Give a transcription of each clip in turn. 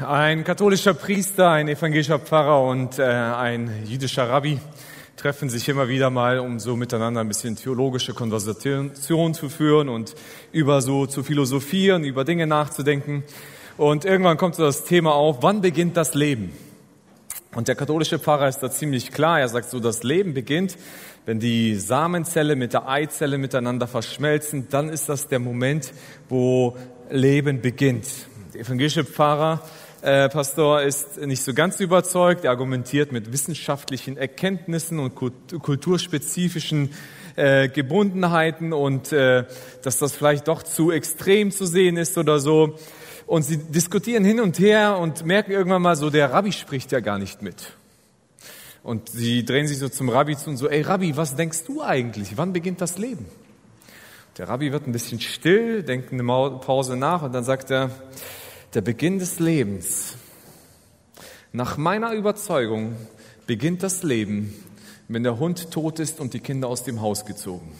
Ein katholischer Priester, ein evangelischer Pfarrer und äh, ein jüdischer Rabbi treffen sich immer wieder mal, um so miteinander ein bisschen theologische Konversation zu führen und über so zu philosophieren, über Dinge nachzudenken. Und irgendwann kommt so das Thema auf, wann beginnt das Leben? Und der katholische Pfarrer ist da ziemlich klar. Er sagt so, das Leben beginnt, wenn die Samenzelle mit der Eizelle miteinander verschmelzen, dann ist das der Moment, wo Leben beginnt. Der evangelische Pfarrer, äh, Pastor ist nicht so ganz überzeugt. Er argumentiert mit wissenschaftlichen Erkenntnissen und kulturspezifischen äh, Gebundenheiten und äh, dass das vielleicht doch zu extrem zu sehen ist oder so. Und sie diskutieren hin und her und merken irgendwann mal so, der Rabbi spricht ja gar nicht mit. Und sie drehen sich so zum Rabbi zu und so, ey Rabbi, was denkst du eigentlich? Wann beginnt das Leben? Der Rabbi wird ein bisschen still, denkt eine Pause nach und dann sagt er, der Beginn des Lebens. Nach meiner Überzeugung beginnt das Leben, wenn der Hund tot ist und die Kinder aus dem Haus gezogen.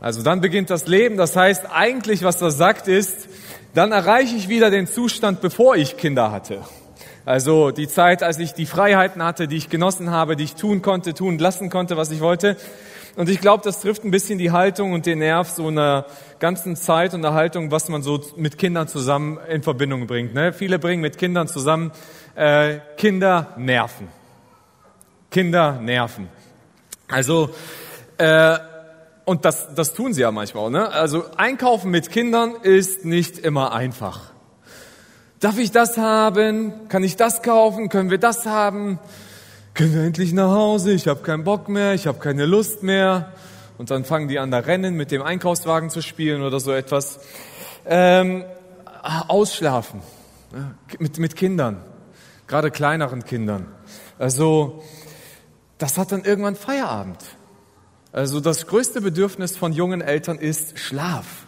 Also dann beginnt das Leben. Das heißt, eigentlich, was das sagt, ist, dann erreiche ich wieder den Zustand, bevor ich Kinder hatte. Also die Zeit, als ich die Freiheiten hatte, die ich genossen habe, die ich tun konnte, tun lassen konnte, was ich wollte. Und ich glaube, das trifft ein bisschen die Haltung und den Nerv so einer ganzen Zeit und der Haltung, was man so mit Kindern zusammen in Verbindung bringt. Ne? Viele bringen mit Kindern zusammen äh, Kinder nerven. Kinder nerven. Also äh, und das, das tun sie ja manchmal. Ne? Also einkaufen mit Kindern ist nicht immer einfach. Darf ich das haben? Kann ich das kaufen? Können wir das haben? Können wir endlich nach Hause, ich habe keinen Bock mehr, ich habe keine Lust mehr. Und dann fangen die an, da Rennen mit dem Einkaufswagen zu spielen oder so etwas. Ähm, ausschlafen mit, mit Kindern, gerade kleineren Kindern. Also das hat dann irgendwann Feierabend. Also das größte Bedürfnis von jungen Eltern ist Schlaf.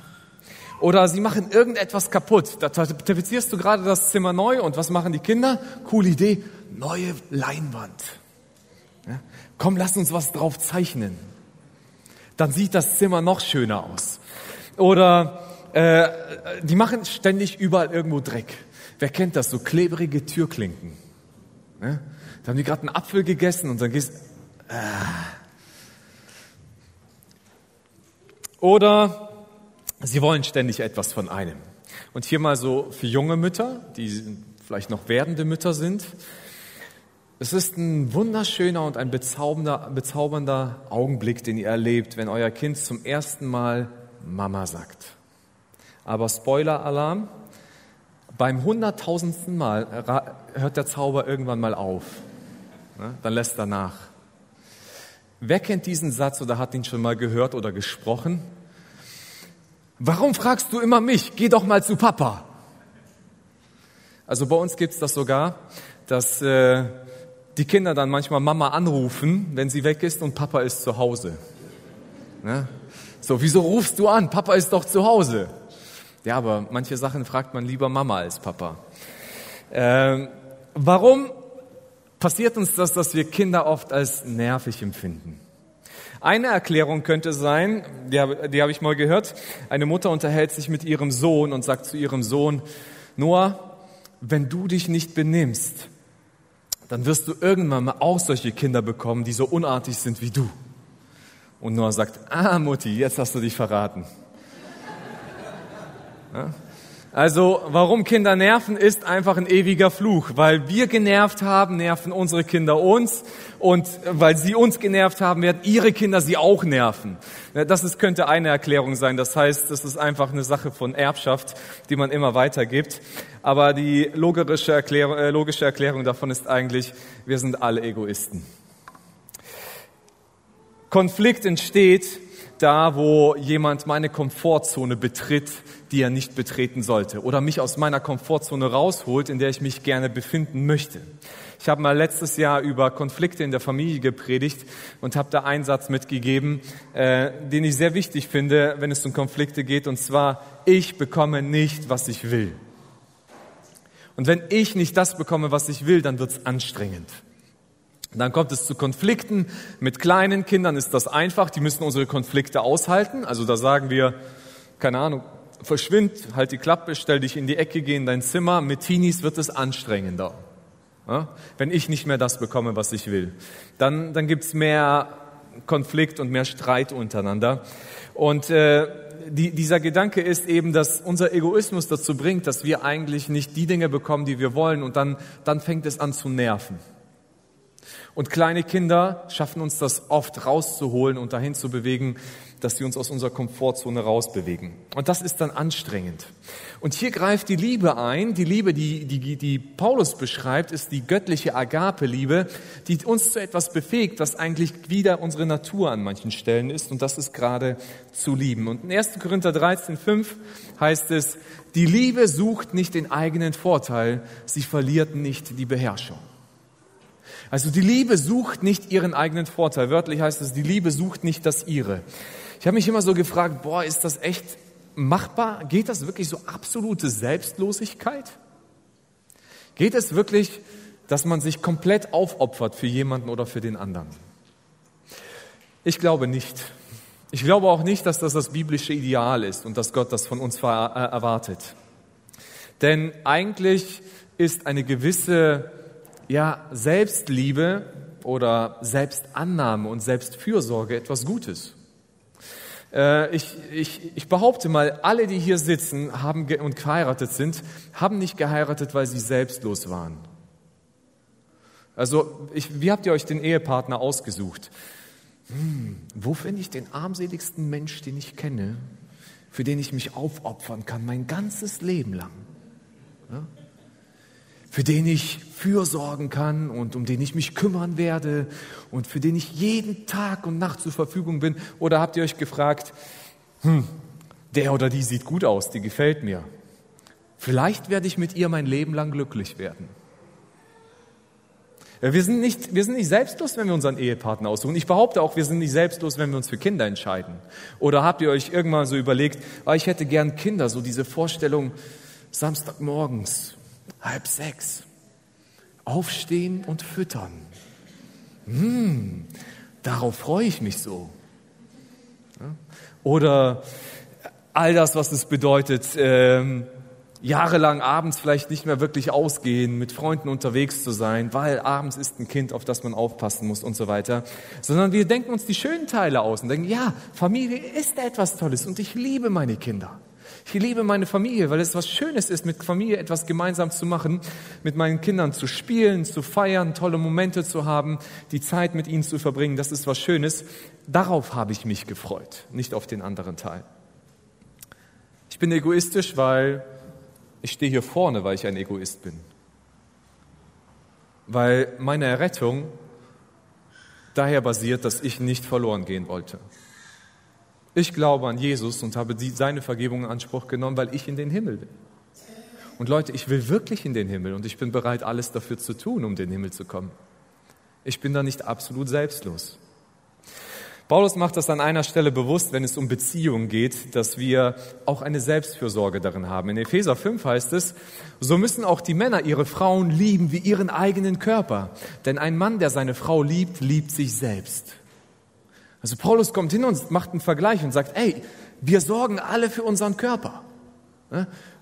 Oder sie machen irgendetwas kaputt. Da tapezierst du gerade das Zimmer neu und was machen die Kinder? Coole Idee, neue Leinwand. Komm, lass uns was drauf zeichnen. Dann sieht das Zimmer noch schöner aus. Oder äh, die machen ständig überall irgendwo Dreck. Wer kennt das? So klebrige Türklinken. Ja? Da haben die gerade einen Apfel gegessen und dann gehst äh. Oder sie wollen ständig etwas von einem. Und hier mal so für junge Mütter, die vielleicht noch werdende Mütter sind, es ist ein wunderschöner und ein bezaubernder, bezaubernder Augenblick, den ihr erlebt, wenn euer Kind zum ersten Mal Mama sagt. Aber Spoiler-Alarm, beim hunderttausendsten Mal hört der Zauber irgendwann mal auf. Dann lässt er nach. Wer kennt diesen Satz oder hat ihn schon mal gehört oder gesprochen? Warum fragst du immer mich? Geh doch mal zu Papa. Also bei uns gibt es das sogar, dass äh, die Kinder dann manchmal Mama anrufen, wenn sie weg ist und Papa ist zu Hause. Ne? So, wieso rufst du an? Papa ist doch zu Hause. Ja, aber manche Sachen fragt man lieber Mama als Papa. Ähm, warum passiert uns das, dass wir Kinder oft als nervig empfinden? Eine Erklärung könnte sein, die, die habe ich mal gehört, eine Mutter unterhält sich mit ihrem Sohn und sagt zu ihrem Sohn, Noah, wenn du dich nicht benimmst, dann wirst du irgendwann mal auch solche Kinder bekommen, die so unartig sind wie du. Und Noah sagt, ah Mutti, jetzt hast du dich verraten. Ja? Also warum Kinder nerven, ist einfach ein ewiger Fluch. Weil wir genervt haben, nerven unsere Kinder uns. Und weil sie uns genervt haben, werden ihre Kinder sie auch nerven. Das ist, könnte eine Erklärung sein. Das heißt, das ist einfach eine Sache von Erbschaft, die man immer weitergibt. Aber die logische Erklärung, äh, logische Erklärung davon ist eigentlich, wir sind alle Egoisten. Konflikt entsteht da, wo jemand meine Komfortzone betritt, die er nicht betreten sollte, oder mich aus meiner Komfortzone rausholt, in der ich mich gerne befinden möchte. Ich habe mal letztes Jahr über Konflikte in der Familie gepredigt und habe da einen Satz mitgegeben, äh, den ich sehr wichtig finde, wenn es um Konflikte geht, und zwar, ich bekomme nicht, was ich will. Und wenn ich nicht das bekomme, was ich will, dann wird es anstrengend. Dann kommt es zu Konflikten. Mit kleinen Kindern ist das einfach. Die müssen unsere Konflikte aushalten. Also da sagen wir, keine Ahnung, verschwind, halt die Klappe, stell dich in die Ecke, geh in dein Zimmer. Mit Teenies wird es anstrengender. Ja? Wenn ich nicht mehr das bekomme, was ich will. Dann, dann gibt's mehr Konflikt und mehr Streit untereinander. Und äh, die, dieser Gedanke ist eben, dass unser Egoismus dazu bringt, dass wir eigentlich nicht die Dinge bekommen, die wir wollen. Und dann, dann fängt es an zu nerven. Und kleine Kinder schaffen uns das oft rauszuholen und dahin zu bewegen, dass sie uns aus unserer Komfortzone rausbewegen. Und das ist dann anstrengend. Und hier greift die Liebe ein. Die Liebe, die, die, die Paulus beschreibt, ist die göttliche Agape-Liebe, die uns zu etwas befähigt, was eigentlich wieder unsere Natur an manchen Stellen ist. Und das ist gerade zu lieben. Und in 1. Korinther 13, 5 heißt es, die Liebe sucht nicht den eigenen Vorteil, sie verliert nicht die Beherrschung. Also die Liebe sucht nicht ihren eigenen Vorteil. Wörtlich heißt es, die Liebe sucht nicht das ihre. Ich habe mich immer so gefragt, boah, ist das echt machbar? Geht das wirklich so absolute Selbstlosigkeit? Geht es wirklich, dass man sich komplett aufopfert für jemanden oder für den anderen? Ich glaube nicht. Ich glaube auch nicht, dass das das biblische Ideal ist und dass Gott das von uns erwartet. Denn eigentlich ist eine gewisse ja, Selbstliebe oder Selbstannahme und Selbstfürsorge etwas Gutes. Äh, ich, ich, ich behaupte mal, alle, die hier sitzen haben und geheiratet sind, haben nicht geheiratet, weil sie selbstlos waren. Also, ich, wie habt ihr euch den Ehepartner ausgesucht? Hm, wo finde ich den armseligsten Mensch, den ich kenne, für den ich mich aufopfern kann, mein ganzes Leben lang? Ja? Für den ich fürsorgen kann und um den ich mich kümmern werde und für den ich jeden Tag und Nacht zur Verfügung bin? Oder habt ihr euch gefragt, hm, der oder die sieht gut aus, die gefällt mir. Vielleicht werde ich mit ihr mein Leben lang glücklich werden. Wir sind, nicht, wir sind nicht selbstlos, wenn wir unseren Ehepartner aussuchen. Ich behaupte auch, wir sind nicht selbstlos, wenn wir uns für Kinder entscheiden. Oder habt ihr euch irgendwann so überlegt, ah, ich hätte gern Kinder, so diese Vorstellung, Samstagmorgens, halb sechs. Aufstehen und füttern. Hm, darauf freue ich mich so. Oder all das, was es bedeutet, ähm, jahrelang abends vielleicht nicht mehr wirklich ausgehen, mit Freunden unterwegs zu sein, weil abends ist ein Kind, auf das man aufpassen muss und so weiter, sondern wir denken uns die schönen Teile aus und denken, ja, Familie ist etwas Tolles und ich liebe meine Kinder. Ich liebe meine Familie, weil es was Schönes ist, mit Familie etwas gemeinsam zu machen, mit meinen Kindern zu spielen, zu feiern, tolle Momente zu haben, die Zeit mit ihnen zu verbringen. Das ist was Schönes. Darauf habe ich mich gefreut, nicht auf den anderen Teil. Ich bin egoistisch, weil ich stehe hier vorne, weil ich ein Egoist bin. Weil meine Errettung daher basiert, dass ich nicht verloren gehen wollte. Ich glaube an Jesus und habe seine Vergebung in Anspruch genommen, weil ich in den Himmel will. Und Leute, ich will wirklich in den Himmel und ich bin bereit, alles dafür zu tun, um den Himmel zu kommen. Ich bin da nicht absolut selbstlos. Paulus macht das an einer Stelle bewusst, wenn es um Beziehungen geht, dass wir auch eine Selbstfürsorge darin haben. In Epheser 5 heißt es, so müssen auch die Männer ihre Frauen lieben wie ihren eigenen Körper. Denn ein Mann, der seine Frau liebt, liebt sich selbst. Also Paulus kommt hin und macht einen Vergleich und sagt, ey, wir sorgen alle für unseren Körper.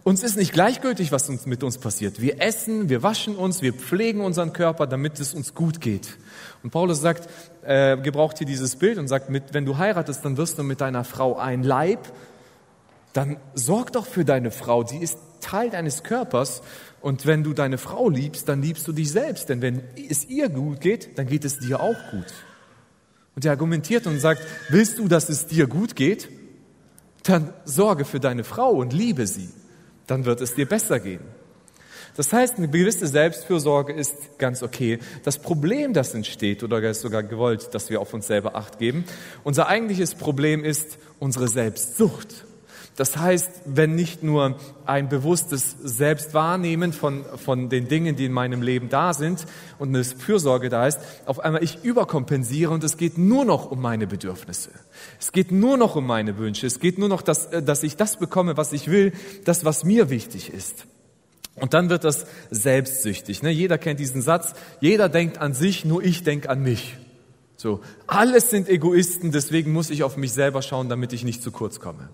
Uns ist nicht gleichgültig, was uns mit uns passiert. Wir essen, wir waschen uns, wir pflegen unseren Körper, damit es uns gut geht. Und Paulus sagt, äh, gebraucht hier dieses Bild und sagt, mit, wenn du heiratest, dann wirst du mit deiner Frau ein Leib. Dann sorg doch für deine Frau, sie ist Teil deines Körpers. Und wenn du deine Frau liebst, dann liebst du dich selbst. Denn wenn es ihr gut geht, dann geht es dir auch gut. Und er argumentiert und sagt, willst du, dass es dir gut geht? Dann sorge für deine Frau und liebe sie. Dann wird es dir besser gehen. Das heißt, eine gewisse Selbstfürsorge ist ganz okay. Das Problem, das entsteht, oder ist sogar gewollt, dass wir auf uns selber Acht geben, unser eigentliches Problem ist unsere Selbstsucht. Das heißt, wenn nicht nur ein bewusstes Selbstwahrnehmen von, von den Dingen, die in meinem Leben da sind und eine Fürsorge da ist, auf einmal ich überkompensiere und es geht nur noch um meine Bedürfnisse. Es geht nur noch um meine Wünsche. Es geht nur noch, dass, äh, dass ich das bekomme, was ich will, das, was mir wichtig ist. Und dann wird das selbstsüchtig. Ne? Jeder kennt diesen Satz. Jeder denkt an sich, nur ich denke an mich. So. Alles sind Egoisten, deswegen muss ich auf mich selber schauen, damit ich nicht zu kurz komme.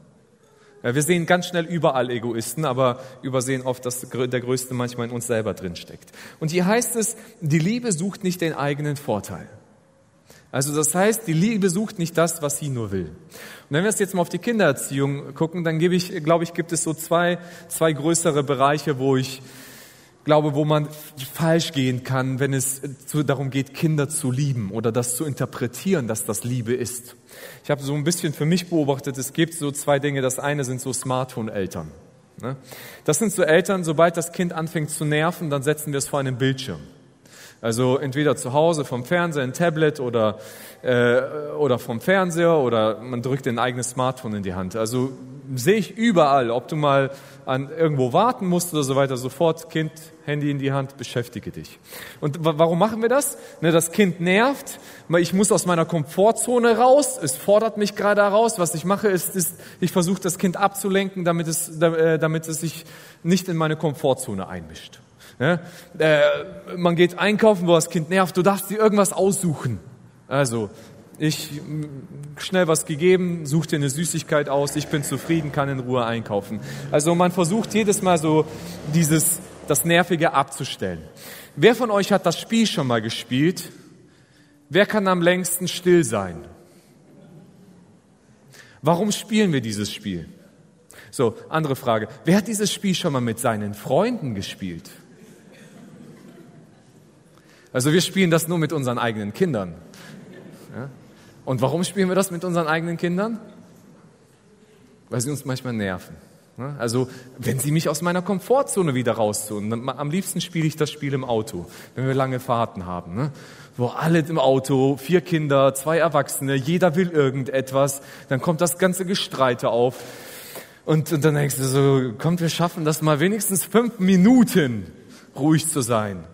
Wir sehen ganz schnell überall Egoisten, aber übersehen oft, dass der Größte manchmal in uns selber drinsteckt. Und hier heißt es, die Liebe sucht nicht den eigenen Vorteil. Also das heißt, die Liebe sucht nicht das, was sie nur will. Und wenn wir jetzt mal auf die Kindererziehung gucken, dann gebe ich, glaube ich, gibt es so zwei, zwei größere Bereiche, wo ich glaube, wo man falsch gehen kann, wenn es darum geht, Kinder zu lieben oder das zu interpretieren, dass das Liebe ist. Ich habe so ein bisschen für mich beobachtet, es gibt so zwei Dinge. Das eine sind so Smartphone-Eltern. Ne? Das sind so Eltern, sobald das Kind anfängt zu nerven, dann setzen wir es vor einen Bildschirm. Also entweder zu Hause vom Fernseher, ein Tablet oder, äh, oder vom Fernseher oder man drückt ein eigenes Smartphone in die Hand. Also sehe ich überall, ob du mal an irgendwo warten musst oder so weiter, sofort Kind, Handy in die Hand, beschäftige dich. Und warum machen wir das? Ne, das Kind nervt, ich muss aus meiner Komfortzone raus, es fordert mich gerade heraus. Was ich mache, ist, ist ich versuche das Kind abzulenken, damit es, äh, damit es sich nicht in meine Komfortzone einmischt. Ja, äh, man geht einkaufen, wo das Kind nervt, du darfst dir irgendwas aussuchen. Also, ich schnell was gegeben, such dir eine Süßigkeit aus, ich bin zufrieden, kann in Ruhe einkaufen. Also man versucht jedes Mal so dieses, das Nervige abzustellen. Wer von euch hat das Spiel schon mal gespielt? Wer kann am längsten still sein? Warum spielen wir dieses Spiel? So, andere Frage. Wer hat dieses Spiel schon mal mit seinen Freunden gespielt? Also wir spielen das nur mit unseren eigenen Kindern. Ja? Und warum spielen wir das mit unseren eigenen Kindern? Weil sie uns manchmal nerven. Ne? Also, wenn sie mich aus meiner Komfortzone wieder raustun, am liebsten spiele ich das Spiel im Auto, wenn wir lange Fahrten haben. Ne? Wo alle im Auto, vier Kinder, zwei Erwachsene, jeder will irgendetwas, dann kommt das ganze Gestreite auf. Und, und dann denkst du so, kommt, wir schaffen das mal wenigstens fünf Minuten ruhig zu sein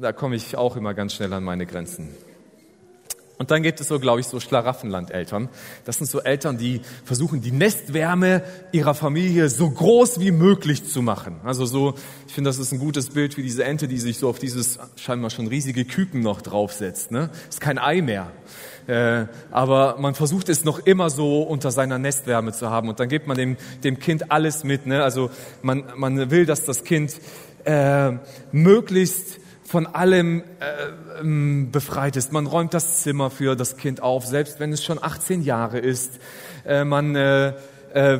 da komme ich auch immer ganz schnell an meine Grenzen. Und dann gibt es so, glaube ich, so Schlaraffenland-Eltern. Das sind so Eltern, die versuchen, die Nestwärme ihrer Familie so groß wie möglich zu machen. Also so, ich finde, das ist ein gutes Bild wie diese Ente, die sich so auf dieses scheinbar schon riesige Küken noch draufsetzt. Ne? Ist kein Ei mehr. Äh, aber man versucht es noch immer so unter seiner Nestwärme zu haben. Und dann gibt man dem, dem Kind alles mit. Ne? Also man, man will, dass das Kind äh, möglichst von allem äh, ähm, befreit ist. Man räumt das Zimmer für das Kind auf, selbst wenn es schon 18 Jahre ist. Äh, man, äh, äh,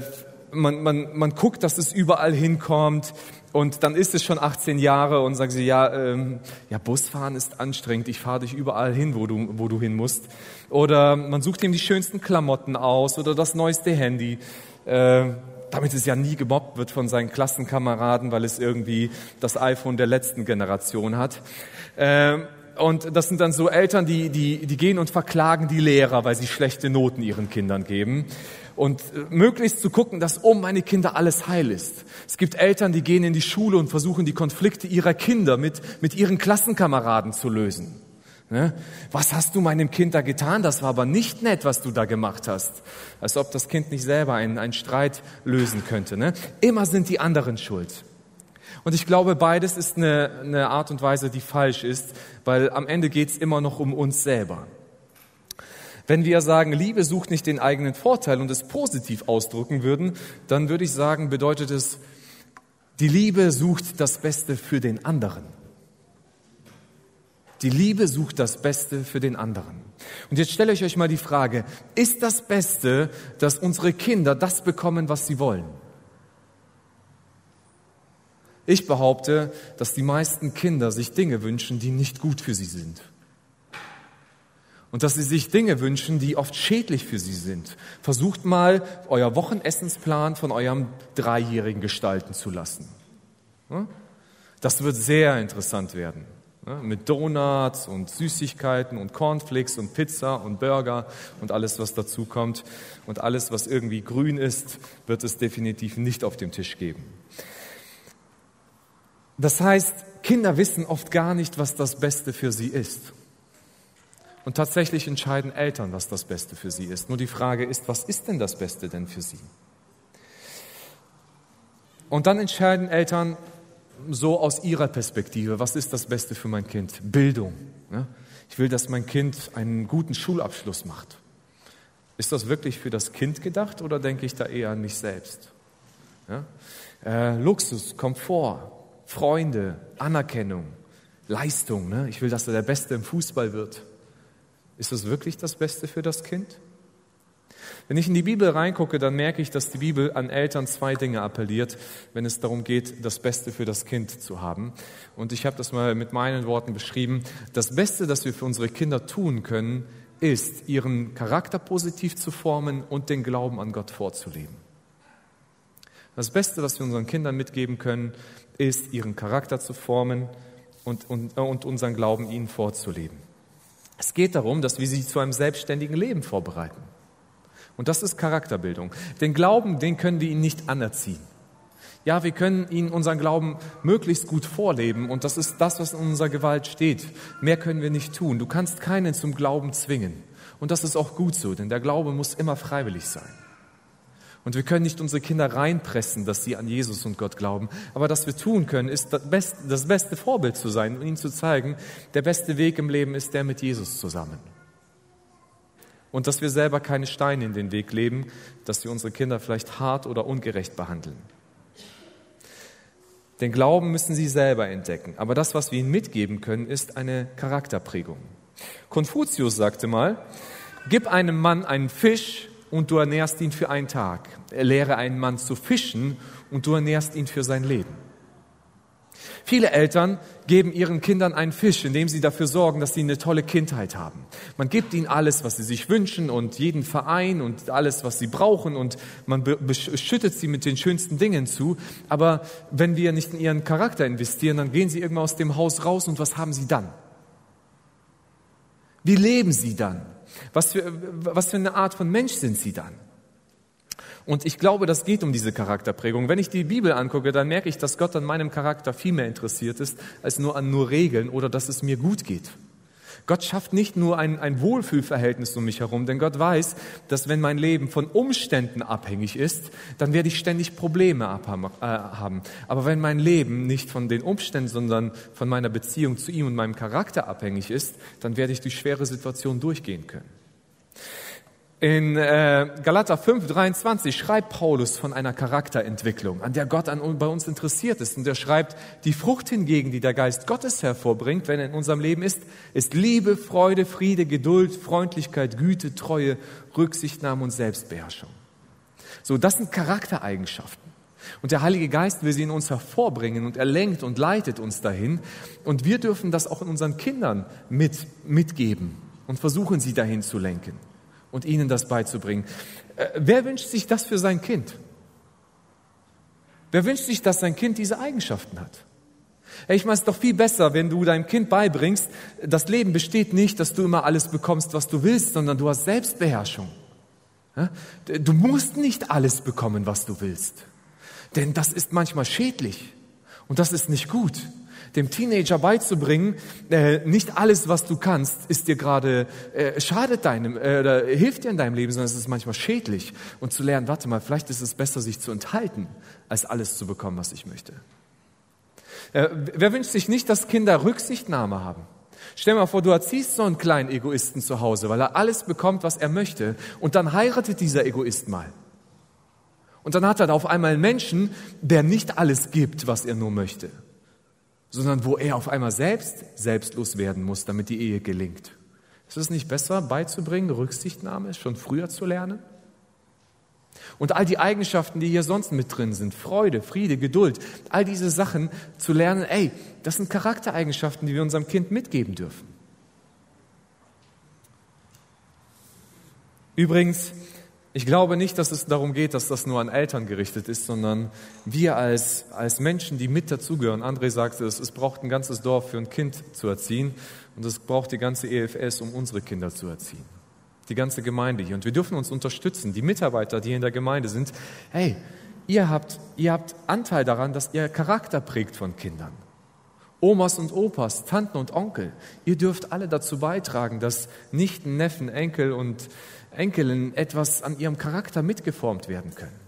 man, man, man guckt, dass es überall hinkommt. Und dann ist es schon 18 Jahre und sagen sie, ja, ähm, ja, Busfahren ist anstrengend, ich fahre dich überall hin, wo du, wo du hin musst. Oder man sucht ihm die schönsten Klamotten aus oder das neueste Handy. Äh, damit es ja nie gemobbt wird von seinen Klassenkameraden, weil es irgendwie das iPhone der letzten Generation hat. Ähm, und das sind dann so Eltern, die, die, die gehen und verklagen die Lehrer, weil sie schlechte Noten ihren Kindern geben. Und äh, möglichst zu gucken, dass um meine Kinder alles heil ist. Es gibt Eltern, die gehen in die Schule und versuchen, die Konflikte ihrer Kinder mit, mit ihren Klassenkameraden zu lösen. Ne? Was hast du meinem Kind da getan? Das war aber nicht nett, was du da gemacht hast. Als ob das Kind nicht selber einen, einen Streit lösen könnte. Ne? Immer sind die anderen schuld. Und ich glaube, beides ist eine, eine Art und Weise, die falsch ist, weil am Ende geht es immer noch um uns selber. Wenn wir sagen, Liebe sucht nicht den eigenen Vorteil und es positiv ausdrücken würden, dann würde ich sagen, bedeutet es, die Liebe sucht das Beste für den anderen. Die Liebe sucht das Beste für den anderen. Und jetzt stelle ich euch mal die Frage, ist das Beste, dass unsere Kinder das bekommen, was sie wollen? Ich behaupte, dass die meisten Kinder sich Dinge wünschen, die nicht gut für sie sind. Und dass sie sich Dinge wünschen, die oft schädlich für sie sind. Versucht mal, euer Wochennessensplan von eurem Dreijährigen gestalten zu lassen. Das wird sehr interessant werden. Ne, mit Donuts und Süßigkeiten und Cornflakes und Pizza und Burger und alles, was dazu kommt. Und alles, was irgendwie grün ist, wird es definitiv nicht auf dem Tisch geben. Das heißt, Kinder wissen oft gar nicht, was das Beste für sie ist. Und tatsächlich entscheiden Eltern, was das Beste für sie ist. Nur die Frage ist, was ist denn das Beste denn für sie? Und dann entscheiden Eltern, so aus ihrer Perspektive, was ist das Beste für mein Kind? Bildung. Ich will, dass mein Kind einen guten Schulabschluss macht. Ist das wirklich für das Kind gedacht oder denke ich da eher an mich selbst? Ja? Äh, Luxus, Komfort, Freunde, Anerkennung, Leistung. Ne? Ich will, dass er der Beste im Fußball wird. Ist das wirklich das Beste für das Kind? Wenn ich in die Bibel reingucke, dann merke ich, dass die Bibel an Eltern zwei Dinge appelliert, wenn es darum geht, das Beste für das Kind zu haben. Und ich habe das mal mit meinen Worten beschrieben. Das Beste, das wir für unsere Kinder tun können, ist, ihren Charakter positiv zu formen und den Glauben an Gott vorzuleben. Das Beste, was wir unseren Kindern mitgeben können, ist, ihren Charakter zu formen und, und, und unseren Glauben ihnen vorzuleben. Es geht darum, dass wir sie zu einem selbstständigen Leben vorbereiten. Und das ist Charakterbildung. Den Glauben, den können wir ihnen nicht anerziehen. Ja, wir können ihnen unseren Glauben möglichst gut vorleben und das ist das, was in unserer Gewalt steht. Mehr können wir nicht tun. Du kannst keinen zum Glauben zwingen. Und das ist auch gut so, denn der Glaube muss immer freiwillig sein. Und wir können nicht unsere Kinder reinpressen, dass sie an Jesus und Gott glauben. Aber was wir tun können, ist das beste, das beste Vorbild zu sein und ihnen zu zeigen, der beste Weg im Leben ist der mit Jesus zusammen und dass wir selber keine Steine in den Weg leben, dass wir unsere Kinder vielleicht hart oder ungerecht behandeln. Den Glauben müssen sie selber entdecken, aber das, was wir ihnen mitgeben können, ist eine Charakterprägung. Konfuzius sagte mal, gib einem Mann einen Fisch und du ernährst ihn für einen Tag. Lehre einen Mann zu fischen und du ernährst ihn für sein Leben. Viele Eltern geben ihren Kindern einen Fisch, indem sie dafür sorgen, dass sie eine tolle Kindheit haben. Man gibt ihnen alles, was sie sich wünschen und jeden Verein und alles, was sie brauchen und man beschüttet sie mit den schönsten Dingen zu. Aber wenn wir nicht in ihren Charakter investieren, dann gehen sie irgendwann aus dem Haus raus und was haben sie dann? Wie leben sie dann? Was für, was für eine Art von Mensch sind sie dann? Und ich glaube, das geht um diese Charakterprägung. Wenn ich die Bibel angucke, dann merke ich, dass Gott an meinem Charakter viel mehr interessiert ist, als nur an nur Regeln oder dass es mir gut geht. Gott schafft nicht nur ein, ein Wohlfühlverhältnis um mich herum, denn Gott weiß, dass wenn mein Leben von Umständen abhängig ist, dann werde ich ständig Probleme äh, haben. Aber wenn mein Leben nicht von den Umständen, sondern von meiner Beziehung zu ihm und meinem Charakter abhängig ist, dann werde ich durch schwere Situationen durchgehen können. In äh, Galater 5, 23 schreibt Paulus von einer Charakterentwicklung, an der Gott an, bei uns interessiert ist. Und er schreibt, die Frucht hingegen, die der Geist Gottes hervorbringt, wenn er in unserem Leben ist, ist Liebe, Freude, Friede, Geduld, Freundlichkeit, Güte, Treue, Rücksichtnahme und Selbstbeherrschung. So, das sind Charaktereigenschaften. Und der Heilige Geist will sie in uns hervorbringen und er lenkt und leitet uns dahin. Und wir dürfen das auch in unseren Kindern mit, mitgeben und versuchen, sie dahin zu lenken und ihnen das beizubringen. Äh, wer wünscht sich das für sein Kind? Wer wünscht sich, dass sein Kind diese Eigenschaften hat? Ich meine, es ist doch viel besser, wenn du deinem Kind beibringst, das Leben besteht nicht, dass du immer alles bekommst, was du willst, sondern du hast Selbstbeherrschung. Du musst nicht alles bekommen, was du willst. Denn das ist manchmal schädlich und das ist nicht gut dem Teenager beizubringen, äh, nicht alles, was du kannst, ist dir gerade, äh, schadet deinem, äh, oder hilft dir in deinem Leben, sondern es ist manchmal schädlich. Und zu lernen, warte mal, vielleicht ist es besser, sich zu enthalten, als alles zu bekommen, was ich möchte. Äh, wer wünscht sich nicht, dass Kinder Rücksichtnahme haben? Stell dir mal vor, du erziehst so einen kleinen Egoisten zu Hause, weil er alles bekommt, was er möchte, und dann heiratet dieser Egoist mal. Und dann hat er auf einmal einen Menschen, der nicht alles gibt, was er nur möchte sondern wo er auf einmal selbst selbstlos werden muss, damit die Ehe gelingt. Ist es nicht besser beizubringen, Rücksichtnahme schon früher zu lernen? Und all die Eigenschaften, die hier sonst mit drin sind, Freude, Friede, Geduld, all diese Sachen zu lernen, ey, das sind Charaktereigenschaften, die wir unserem Kind mitgeben dürfen. Übrigens, ich glaube nicht, dass es darum geht, dass das nur an Eltern gerichtet ist, sondern wir als, als Menschen, die mit dazugehören. André sagte es, es braucht ein ganzes Dorf für ein Kind zu erziehen und es braucht die ganze EFS, um unsere Kinder zu erziehen. Die ganze Gemeinde hier. Und wir dürfen uns unterstützen. Die Mitarbeiter, die in der Gemeinde sind, hey, ihr habt, ihr habt Anteil daran, dass ihr Charakter prägt von Kindern. Omas und Opas, Tanten und Onkel, ihr dürft alle dazu beitragen, dass Nichten, Neffen, Enkel und Enkelin etwas an ihrem Charakter mitgeformt werden können.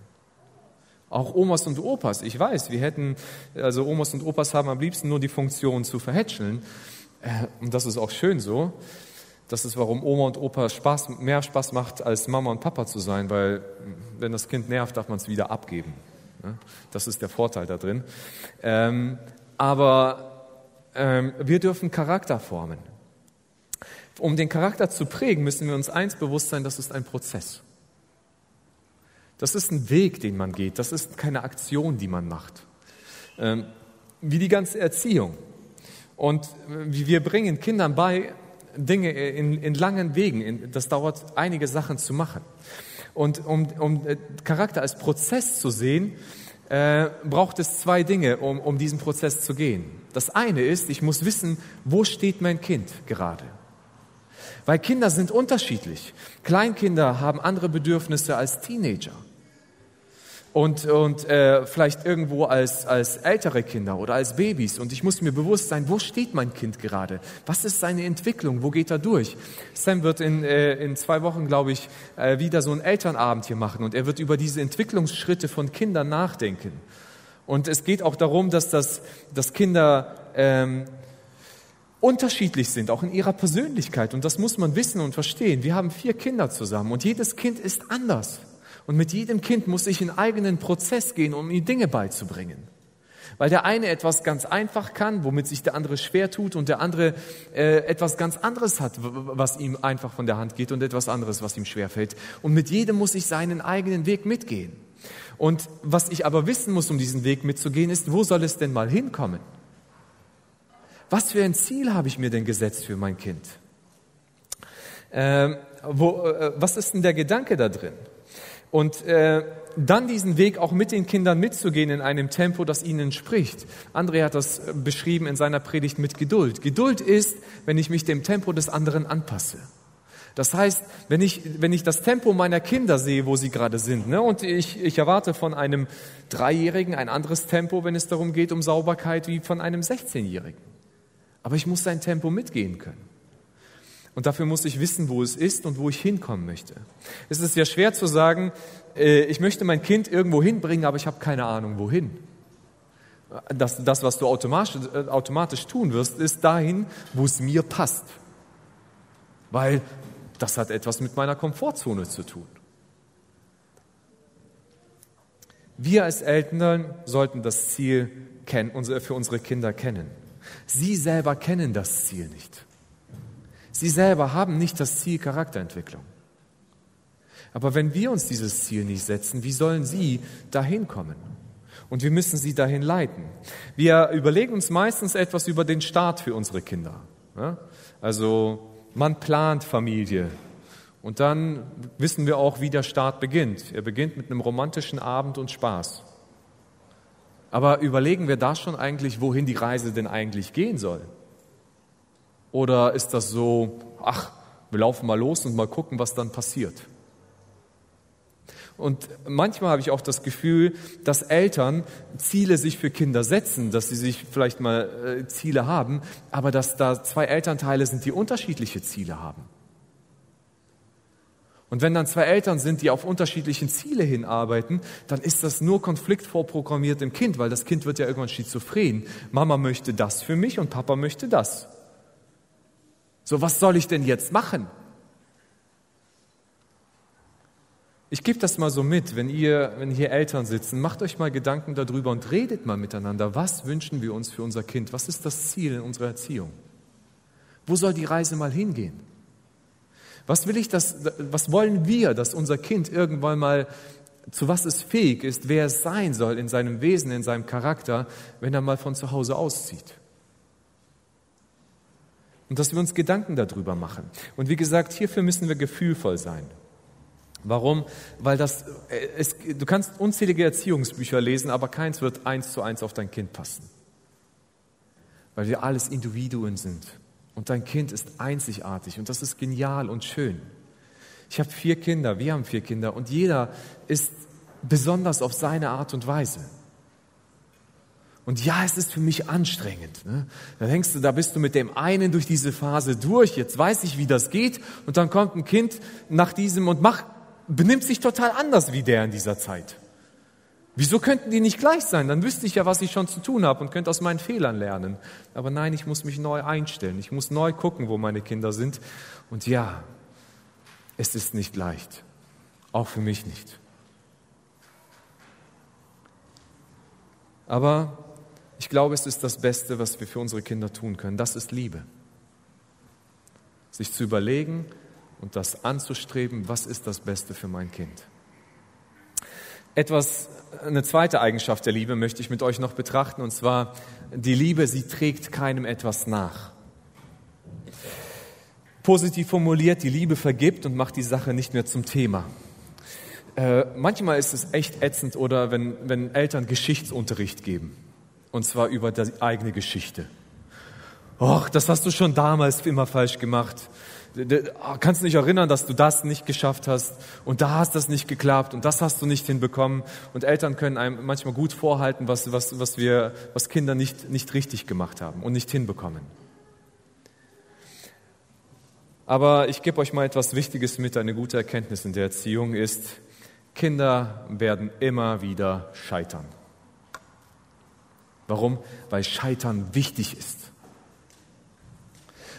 Auch Omas und Opas, ich weiß, wir hätten, also Omas und Opas haben am liebsten nur die Funktion zu verhätscheln, äh, und das ist auch schön so. Das ist, warum Oma und Opa Spaß, mehr Spaß macht, als Mama und Papa zu sein, weil wenn das Kind nervt, darf man es wieder abgeben. Das ist der Vorteil da drin. Ähm, aber ähm, wir dürfen Charakter formen. Um den Charakter zu prägen, müssen wir uns eins bewusst sein, das ist ein Prozess. Das ist ein Weg, den man geht. Das ist keine Aktion, die man macht. Ähm, wie die ganze Erziehung. Und wir bringen Kindern bei, Dinge in, in langen Wegen. Das dauert einige Sachen zu machen. Und um, um äh, Charakter als Prozess zu sehen, äh, braucht es zwei Dinge, um, um diesen Prozess zu gehen. Das eine ist, ich muss wissen, wo steht mein Kind gerade. Weil Kinder sind unterschiedlich. Kleinkinder haben andere Bedürfnisse als Teenager. Und, und äh, vielleicht irgendwo als, als ältere Kinder oder als Babys. Und ich muss mir bewusst sein, wo steht mein Kind gerade? Was ist seine Entwicklung? Wo geht er durch? Sam wird in, äh, in zwei Wochen, glaube ich, äh, wieder so einen Elternabend hier machen. Und er wird über diese Entwicklungsschritte von Kindern nachdenken. Und es geht auch darum, dass, das, dass Kinder ähm, unterschiedlich sind, auch in ihrer Persönlichkeit. Und das muss man wissen und verstehen. Wir haben vier Kinder zusammen und jedes Kind ist anders. Und mit jedem Kind muss ich in eigenen Prozess gehen, um ihm Dinge beizubringen. Weil der eine etwas ganz einfach kann, womit sich der andere schwer tut, und der andere äh, etwas ganz anderes hat, was ihm einfach von der Hand geht, und etwas anderes, was ihm schwer fällt. Und mit jedem muss ich seinen eigenen Weg mitgehen. Und was ich aber wissen muss, um diesen Weg mitzugehen, ist, wo soll es denn mal hinkommen? Was für ein Ziel habe ich mir denn gesetzt für mein Kind? Ähm, wo, äh, was ist denn der Gedanke da drin? Und äh, dann diesen Weg auch mit den Kindern mitzugehen in einem Tempo, das ihnen entspricht. André hat das beschrieben in seiner Predigt mit Geduld. Geduld ist, wenn ich mich dem Tempo des anderen anpasse. Das heißt, wenn ich, wenn ich das Tempo meiner Kinder sehe, wo sie gerade sind, ne, und ich, ich erwarte von einem Dreijährigen ein anderes Tempo, wenn es darum geht, um Sauberkeit, wie von einem 16-Jährigen. Aber ich muss sein Tempo mitgehen können. Und dafür muss ich wissen, wo es ist und wo ich hinkommen möchte. Es ist ja schwer zu sagen, äh, ich möchte mein Kind irgendwo hinbringen, aber ich habe keine Ahnung, wohin. Das, das was du automatisch, äh, automatisch tun wirst, ist dahin, wo es mir passt. Weil das hat etwas mit meiner Komfortzone zu tun. Wir als Eltern sollten das Ziel kennen, für unsere Kinder kennen. Sie selber kennen das Ziel nicht. Sie selber haben nicht das Ziel Charakterentwicklung. Aber wenn wir uns dieses Ziel nicht setzen, wie sollen sie dahin kommen? Und wir müssen sie dahin leiten. Wir überlegen uns meistens etwas über den Start für unsere Kinder. Also man plant Familie. Und dann wissen wir auch, wie der Start beginnt. Er beginnt mit einem romantischen Abend und Spaß. Aber überlegen wir da schon eigentlich, wohin die Reise denn eigentlich gehen soll? Oder ist das so, ach, wir laufen mal los und mal gucken, was dann passiert? Und manchmal habe ich auch das Gefühl, dass Eltern Ziele sich für Kinder setzen, dass sie sich vielleicht mal äh, Ziele haben, aber dass da zwei Elternteile sind, die unterschiedliche Ziele haben. Und wenn dann zwei Eltern sind, die auf unterschiedlichen Ziele hinarbeiten, dann ist das nur Konflikt vorprogrammiert im Kind, weil das Kind wird ja irgendwann schizophren. Mama möchte das für mich und Papa möchte das. So, was soll ich denn jetzt machen? Ich gebe das mal so mit, wenn ihr, wenn hier Eltern sitzen, macht euch mal Gedanken darüber und redet mal miteinander. Was wünschen wir uns für unser Kind? Was ist das Ziel in unserer Erziehung? Wo soll die Reise mal hingehen? Was will ich, dass, was wollen wir, dass unser Kind irgendwann mal zu was es fähig ist, wer es sein soll in seinem Wesen, in seinem Charakter, wenn er mal von zu Hause auszieht? und dass wir uns Gedanken darüber machen. Und wie gesagt, hierfür müssen wir gefühlvoll sein. Warum? Weil das, äh, es, du kannst unzählige Erziehungsbücher lesen, aber keins wird eins zu eins auf dein Kind passen. Weil wir alles Individuen sind. Und dein Kind ist einzigartig und das ist genial und schön. Ich habe vier Kinder, wir haben vier Kinder und jeder ist besonders auf seine Art und Weise. Und ja, es ist für mich anstrengend. Ne? Da denkst du, da bist du mit dem einen durch diese Phase durch. Jetzt weiß ich, wie das geht. Und dann kommt ein Kind nach diesem und macht, benimmt sich total anders wie der in dieser Zeit. Wieso könnten die nicht gleich sein? Dann wüsste ich ja, was ich schon zu tun habe und könnte aus meinen Fehlern lernen. Aber nein, ich muss mich neu einstellen. Ich muss neu gucken, wo meine Kinder sind. Und ja, es ist nicht leicht. Auch für mich nicht. Aber ich glaube, es ist das Beste, was wir für unsere Kinder tun können. Das ist Liebe. Sich zu überlegen und das anzustreben, was ist das Beste für mein Kind. Etwas, eine zweite Eigenschaft der Liebe möchte ich mit euch noch betrachten, und zwar die Liebe, sie trägt keinem etwas nach. Positiv formuliert, die Liebe vergibt und macht die Sache nicht mehr zum Thema. Äh, manchmal ist es echt ätzend oder wenn, wenn Eltern Geschichtsunterricht geben. Und zwar über die eigene Geschichte. Och, das hast du schon damals immer falsch gemacht. Kannst du dich erinnern, dass du das nicht geschafft hast und da hast das nicht geklappt und das hast du nicht hinbekommen. Und Eltern können einem manchmal gut vorhalten, was, was, was, wir, was Kinder nicht, nicht richtig gemacht haben und nicht hinbekommen. Aber ich gebe euch mal etwas Wichtiges mit, eine gute Erkenntnis in der Erziehung ist, Kinder werden immer wieder scheitern. Warum? Weil Scheitern wichtig ist.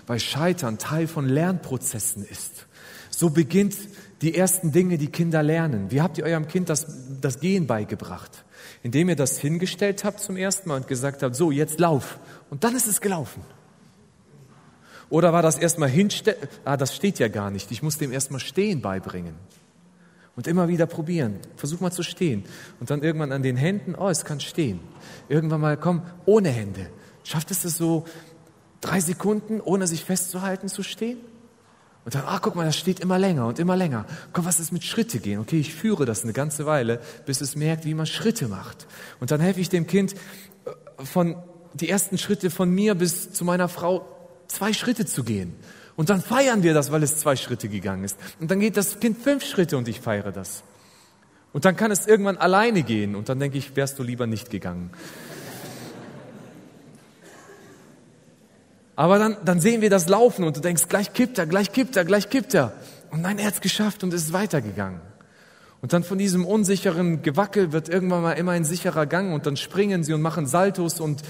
Weil Scheitern Teil von Lernprozessen ist. So beginnt die ersten Dinge, die Kinder lernen. Wie habt ihr eurem Kind das, das Gehen beigebracht? Indem ihr das hingestellt habt zum ersten Mal und gesagt habt, so, jetzt lauf. Und dann ist es gelaufen. Oder war das erstmal hinstellen? Ah, das steht ja gar nicht. Ich muss dem erstmal Stehen beibringen. Und immer wieder probieren. Versuch mal zu stehen. Und dann irgendwann an den Händen, oh, es kann stehen. Irgendwann mal, komm, ohne Hände. Schafft es das so drei Sekunden, ohne sich festzuhalten, zu stehen? Und dann, ah, guck mal, das steht immer länger und immer länger. Komm, was ist mit Schritte gehen? Okay, ich führe das eine ganze Weile, bis es merkt, wie man Schritte macht. Und dann helfe ich dem Kind äh, von die ersten Schritte von mir bis zu meiner Frau zwei Schritte zu gehen. Und dann feiern wir das, weil es zwei Schritte gegangen ist. Und dann geht das Kind fünf Schritte und ich feiere das. Und dann kann es irgendwann alleine gehen und dann denke ich, wärst du lieber nicht gegangen. Aber dann, dann sehen wir das laufen und du denkst, gleich kippt er, gleich kippt er, gleich kippt er. Und nein, er hat es geschafft und ist weitergegangen. Und dann von diesem unsicheren Gewackel wird irgendwann mal immer ein sicherer Gang und dann springen sie und machen Saltos und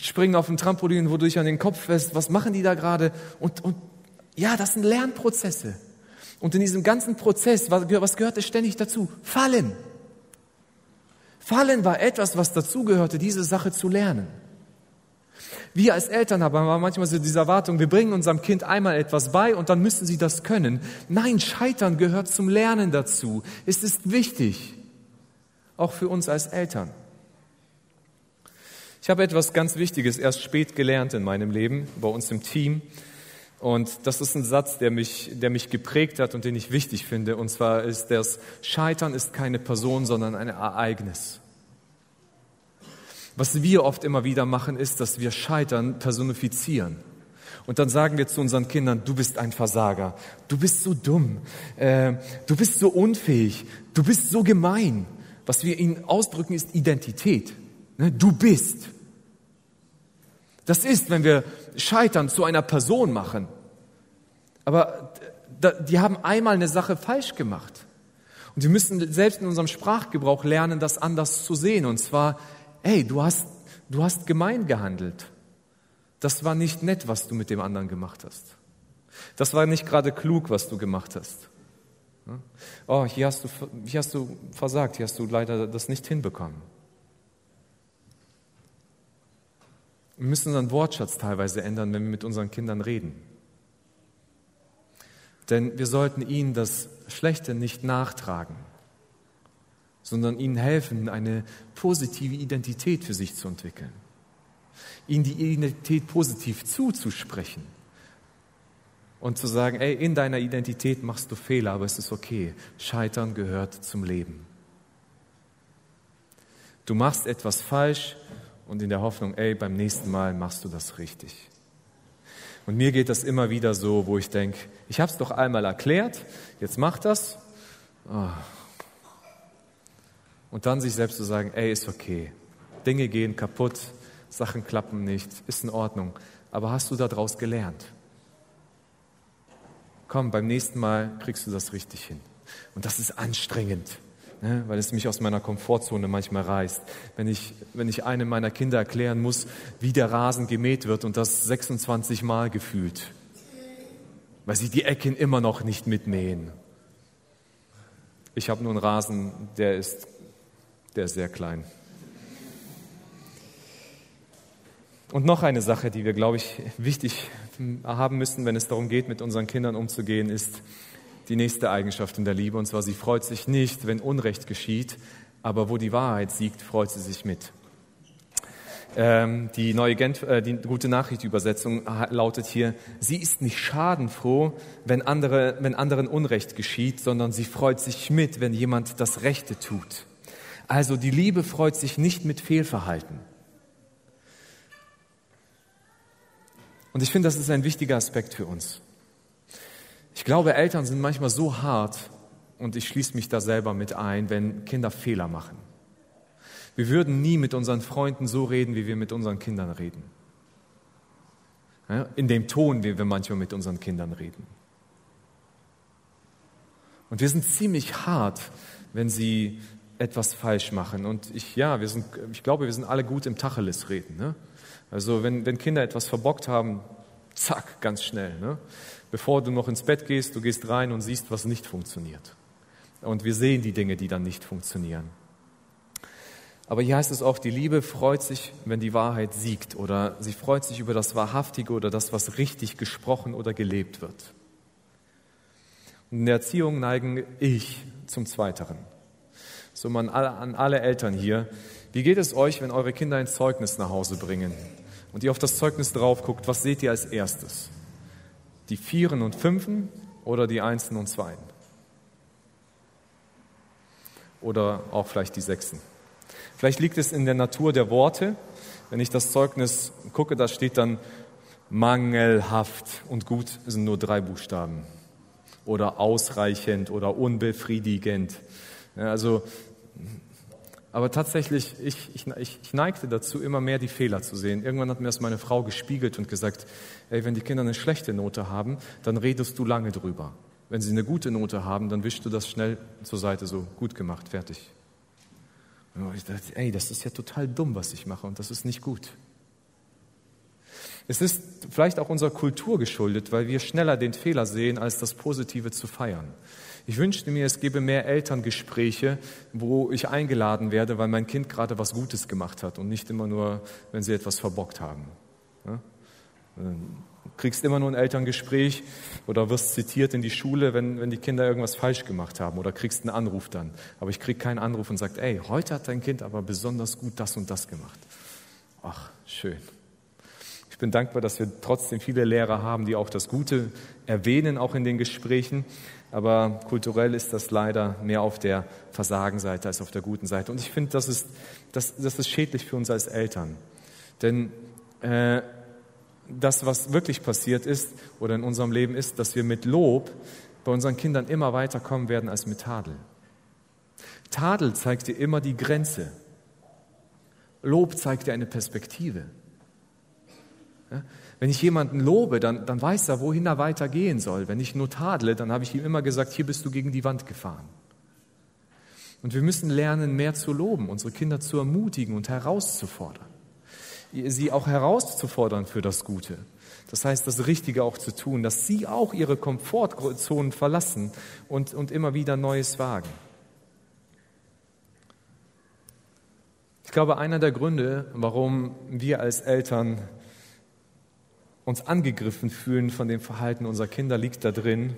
springen auf dem Trampolin, wo du an den Kopf fest. Was machen die da gerade? Und, und ja, das sind Lernprozesse. Und in diesem ganzen Prozess, was, was gehörte ständig dazu? Fallen. Fallen war etwas, was dazugehörte, diese Sache zu lernen. Wir als Eltern haben manchmal so diese Erwartung, wir bringen unserem Kind einmal etwas bei und dann müssen sie das können. Nein, Scheitern gehört zum Lernen dazu. Es ist wichtig, auch für uns als Eltern. Ich habe etwas ganz Wichtiges erst spät gelernt in meinem Leben, bei uns im Team. Und das ist ein Satz, der mich, der mich geprägt hat und den ich wichtig finde. Und zwar ist das, Scheitern ist keine Person, sondern ein Ereignis. Was wir oft immer wieder machen, ist, dass wir Scheitern personifizieren. Und dann sagen wir zu unseren Kindern, du bist ein Versager, du bist so dumm, äh, du bist so unfähig, du bist so gemein. Was wir ihnen ausdrücken, ist Identität. Ne? Du bist. Das ist, wenn wir Scheitern zu einer Person machen. Aber die haben einmal eine Sache falsch gemacht. Und wir müssen selbst in unserem Sprachgebrauch lernen, das anders zu sehen. Und zwar, hey, du hast, du hast gemein gehandelt. Das war nicht nett, was du mit dem anderen gemacht hast. Das war nicht gerade klug, was du gemacht hast. Oh, hier hast du, hier hast du versagt, hier hast du leider das nicht hinbekommen. Wir müssen unseren Wortschatz teilweise ändern, wenn wir mit unseren Kindern reden. Denn wir sollten ihnen das Schlechte nicht nachtragen, sondern ihnen helfen, eine positive Identität für sich zu entwickeln. Ihnen die Identität positiv zuzusprechen und zu sagen, ey, in deiner Identität machst du Fehler, aber es ist okay. Scheitern gehört zum Leben. Du machst etwas falsch, und in der Hoffnung, ey, beim nächsten Mal machst du das richtig. Und mir geht das immer wieder so, wo ich denke, ich habe es doch einmal erklärt, jetzt mach das. Oh. Und dann sich selbst zu sagen, ey, ist okay. Dinge gehen kaputt, Sachen klappen nicht, ist in Ordnung. Aber hast du daraus gelernt? Komm, beim nächsten Mal kriegst du das richtig hin. Und das ist anstrengend. ne, weil es mich aus meiner Komfortzone manchmal reißt. Wenn ich, wenn ich einem meiner Kinder erklären muss, wie der Rasen gemäht wird und das 26 Mal gefühlt, weil sie die Ecken immer noch nicht mitmähen. Ich habe nur einen Rasen, der ist, der ist sehr klein. Und noch eine Sache, die wir, glaube ich, wichtig haben müssen, wenn es darum geht, mit unseren Kindern umzugehen, ist die nächste Eigenschaft in der Liebe. Und zwar, sie freut sich nicht, wenn Unrecht geschieht, aber wo die Wahrheit siegt, freut sie sich mit. Ähm, die neue Gent, äh, die gute Nachricht-Übersetzung lautet hier, sie ist nicht schadenfroh, wenn, andere, wenn anderen Unrecht geschieht, sondern sie freut sich mit, wenn jemand das Rechte tut. Also die Liebe freut sich nicht mit Fehlverhalten. Und ich finde, das ist ein wichtiger Aspekt für uns. Ich glaube, Eltern sind manchmal so hart, und ich schließe mich da selber mit ein, wenn Kinder Fehler machen. Wir würden nie mit unseren Freunden so reden, wie wir mit unseren Kindern reden. In dem Ton, wie wir manchmal mit unseren Kindern reden. Und wir sind ziemlich hart, wenn sie etwas falsch machen. Und ich, ja, wir sind, ich glaube, wir sind alle gut im Tacheles reden. Ne? Also wenn, wenn Kinder etwas verbockt haben, zack, ganz schnell. Ne? Bevor du noch ins Bett gehst, du gehst rein und siehst, was nicht funktioniert. Und wir sehen die Dinge, die dann nicht funktionieren. Aber hier heißt es auch, die Liebe freut sich, wenn die Wahrheit siegt oder sie freut sich über das Wahrhaftige oder das, was richtig gesprochen oder gelebt wird. Und in der Erziehung neigen ich zum Zweiteren. So man an alle Eltern hier, wie geht es euch, wenn eure Kinder ein Zeugnis nach Hause bringen? und ihr auf das Zeugnis drauf guckt, was seht ihr als erstes? Die Vieren und Fünfen oder die Einsen und Zweien? Oder auch vielleicht die Sechsen? Vielleicht liegt es in der Natur der Worte. Wenn ich das Zeugnis gucke, da steht dann mangelhaft und gut sind nur drei Buchstaben. Oder ausreichend oder unbefriedigend. Also aber tatsächlich, ich, ich, ich neigte dazu, immer mehr die Fehler zu sehen. Irgendwann hat mir das meine Frau gespiegelt und gesagt, ey, wenn die Kinder eine schlechte Note haben, dann redest du lange drüber. Wenn sie eine gute Note haben, dann wischst du das schnell zur Seite, so gut gemacht, fertig. Und ich dachte, ey, das ist ja total dumm, was ich mache und das ist nicht gut. Es ist vielleicht auch unserer Kultur geschuldet, weil wir schneller den Fehler sehen, als das Positive zu feiern. Ich wünschte mir, es gäbe mehr Elterngespräche, wo ich eingeladen werde, weil mein Kind gerade was Gutes gemacht hat und nicht immer nur, wenn sie etwas verbockt haben. Du kriegst immer nur ein Elterngespräch oder wirst zitiert in die Schule, wenn, wenn die Kinder irgendwas falsch gemacht haben oder kriegst einen Anruf dann. Aber ich krieg keinen Anruf und sagt, ey, heute hat dein Kind aber besonders gut das und das gemacht. Ach, schön. Ich bin dankbar, dass wir trotzdem viele Lehrer haben, die auch das Gute erwähnen, auch in den Gesprächen aber kulturell ist das leider mehr auf der Versagenseite als auf der guten Seite. Und ich finde, das ist, das, das ist schädlich für uns als Eltern. Denn äh, das, was wirklich passiert ist oder in unserem Leben ist, dass wir mit Lob bei unseren Kindern immer weiterkommen werden als mit Tadel. Tadel zeigt dir immer die Grenze. Lob zeigt dir eine Perspektive. Ja? Wenn ich jemanden lobe, dann, dann weiß er, wohin er weitergehen soll. Wenn ich nur tadle, dann habe ich ihm immer gesagt, hier bist du gegen die Wand gefahren. Und wir müssen lernen, mehr zu loben, unsere Kinder zu ermutigen und herauszufordern. Sie auch herauszufordern für das Gute. Das heißt, das Richtige auch zu tun, dass sie auch ihre Komfortzonen verlassen und, und immer wieder Neues wagen. Ich glaube, einer der Gründe, warum wir als Eltern uns angegriffen fühlen von dem Verhalten unserer Kinder, liegt da drin,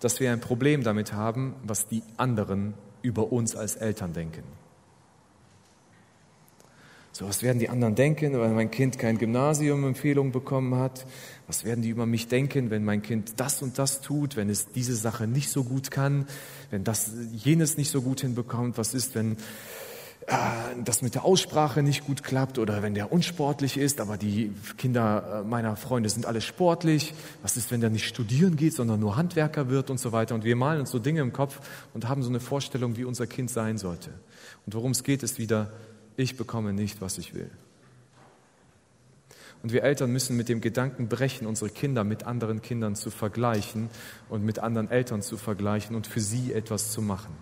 dass wir ein Problem damit haben, was die anderen über uns als Eltern denken. So, was werden die anderen denken, wenn mein Kind kein Gymnasium-Empfehlung bekommen hat? Was werden die über mich denken, wenn mein Kind das und das tut, wenn es diese Sache nicht so gut kann, wenn das jenes nicht so gut hinbekommt? Was ist, wenn das mit der Aussprache nicht gut klappt oder wenn der unsportlich ist, aber die Kinder äh, meiner Freunde sind alle sportlich. Was ist, wenn der nicht studieren geht, sondern nur Handwerker wird und so weiter. Und wir malen uns so Dinge im Kopf und haben so eine Vorstellung, wie unser Kind sein sollte. Und worum es geht, ist wieder, ich bekomme nicht, was ich will. Und wir Eltern müssen mit dem Gedanken brechen, unsere Kinder mit anderen Kindern zu vergleichen und mit anderen Eltern zu vergleichen und für sie etwas zu machen.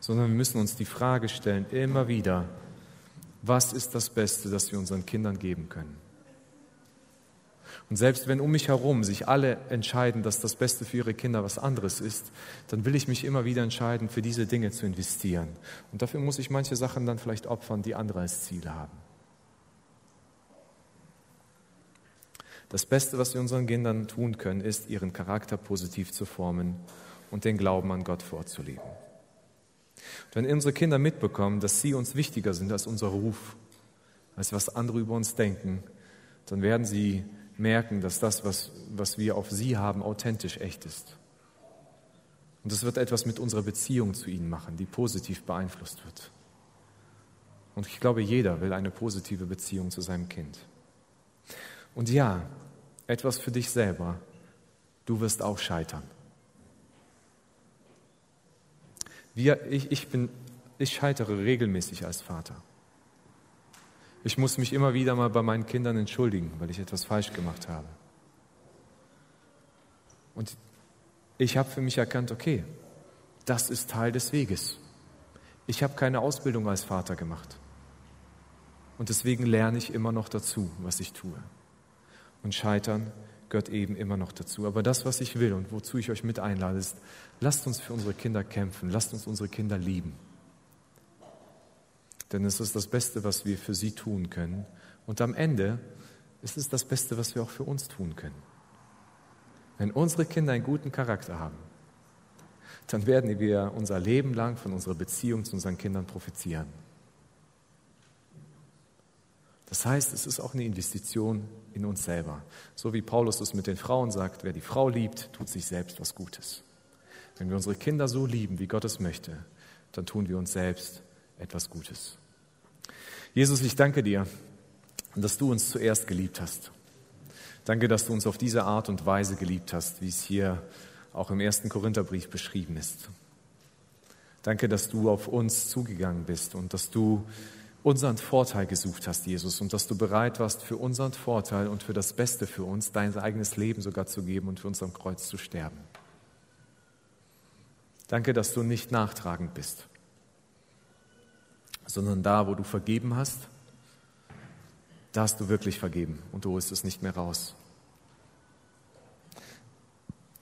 Sondern wir müssen uns die Frage stellen, immer wieder, was ist das Beste, das wir unseren Kindern geben können? Und selbst wenn um mich herum sich alle entscheiden, dass das Beste für ihre Kinder was anderes ist, dann will ich mich immer wieder entscheiden, für diese Dinge zu investieren. Und dafür muss ich manche Sachen dann vielleicht opfern, die andere als Ziel haben. Das Beste, was wir unseren Kindern tun können, ist, ihren Charakter positiv zu formen und den Glauben an Gott vorzuleben. Und wenn unsere Kinder mitbekommen, dass sie uns wichtiger sind als unser Ruf, als was andere über uns denken, dann werden sie merken, dass das, was, was wir auf sie haben, authentisch echt ist. Und es wird etwas mit unserer Beziehung zu ihnen machen, die positiv beeinflusst wird. Und ich glaube, jeder will eine positive Beziehung zu seinem Kind. Und ja, etwas für dich selber. Du wirst auch scheitern. Wir, ich, ich, bin, ich scheitere regelmäßig als Vater. Ich muss mich immer wieder mal bei meinen Kindern entschuldigen, weil ich etwas falsch gemacht habe. Und ich habe für mich erkannt, okay, das ist Teil des Weges. Ich habe keine Ausbildung als Vater gemacht. Und deswegen lerne ich immer noch dazu, was ich tue. Und Scheitern gehört eben immer noch dazu. Aber das, was ich will und wozu ich euch mit einlade, ist, lasst uns für unsere Kinder kämpfen, lasst uns unsere Kinder lieben. Denn es ist das Beste, was wir für sie tun können. Und am Ende ist es das Beste, was wir auch für uns tun können. Wenn unsere Kinder einen guten Charakter haben, dann werden wir unser Leben lang von unserer Beziehung zu unseren Kindern profitieren. Das heißt, es ist auch eine Investition in uns selber. So wie Paulus es mit den Frauen sagt, wer die Frau liebt, tut sich selbst was Gutes. Wenn wir unsere Kinder so lieben, wie Gott es möchte, dann tun wir uns selbst etwas Gutes. Jesus, ich danke dir, dass du uns zuerst geliebt hast. Danke, dass du uns auf diese Art und Weise geliebt hast, wie es hier auch im ersten Korintherbrief beschrieben ist. Danke, dass du auf uns zugegangen bist und dass du unseren Vorteil gesucht hast, Jesus, und dass du bereit warst, für unseren Vorteil und für das Beste für uns dein eigenes Leben sogar zu geben und für uns am Kreuz zu sterben. Danke, dass du nicht nachtragend bist, sondern da, wo du vergeben hast, da hast du wirklich vergeben und du holst es nicht mehr raus.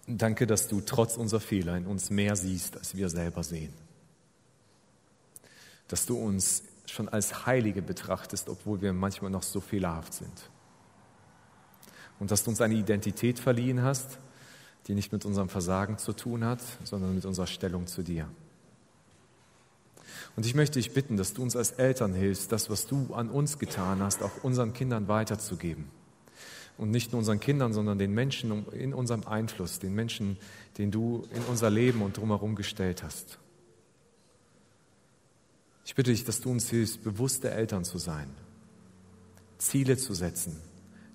Danke, dass du trotz unserer Fehler in uns mehr siehst, als wir selber sehen. Dass du uns schon als Heilige betrachtest, obwohl wir manchmal noch so fehlerhaft sind. Und dass du uns eine Identität verliehen hast, die nicht mit unserem Versagen zu tun hat, sondern mit unserer Stellung zu dir. Und ich möchte dich bitten, dass du uns als Eltern hilfst, das, was du an uns getan hast, auch unseren Kindern weiterzugeben. Und nicht nur unseren Kindern, sondern den Menschen in unserem Einfluss, den Menschen, den du in unser Leben und drumherum gestellt hast. Ich bitte dich, dass du uns hilfst, bewusste Eltern zu sein, Ziele zu setzen,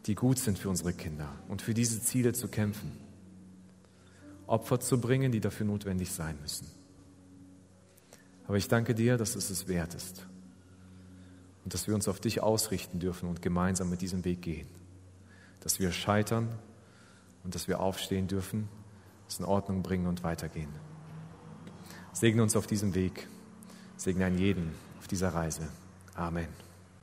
die gut sind für unsere Kinder und für diese Ziele zu kämpfen, Opfer zu bringen, die dafür notwendig sein müssen. Aber ich danke dir, dass es es wert ist und dass wir uns auf dich ausrichten dürfen und gemeinsam mit diesem Weg gehen. Dass wir scheitern und dass wir aufstehen dürfen, es in Ordnung bringen und weitergehen. Segne uns auf diesem Weg. Segne einen jeden auf dieser Reise. Amen.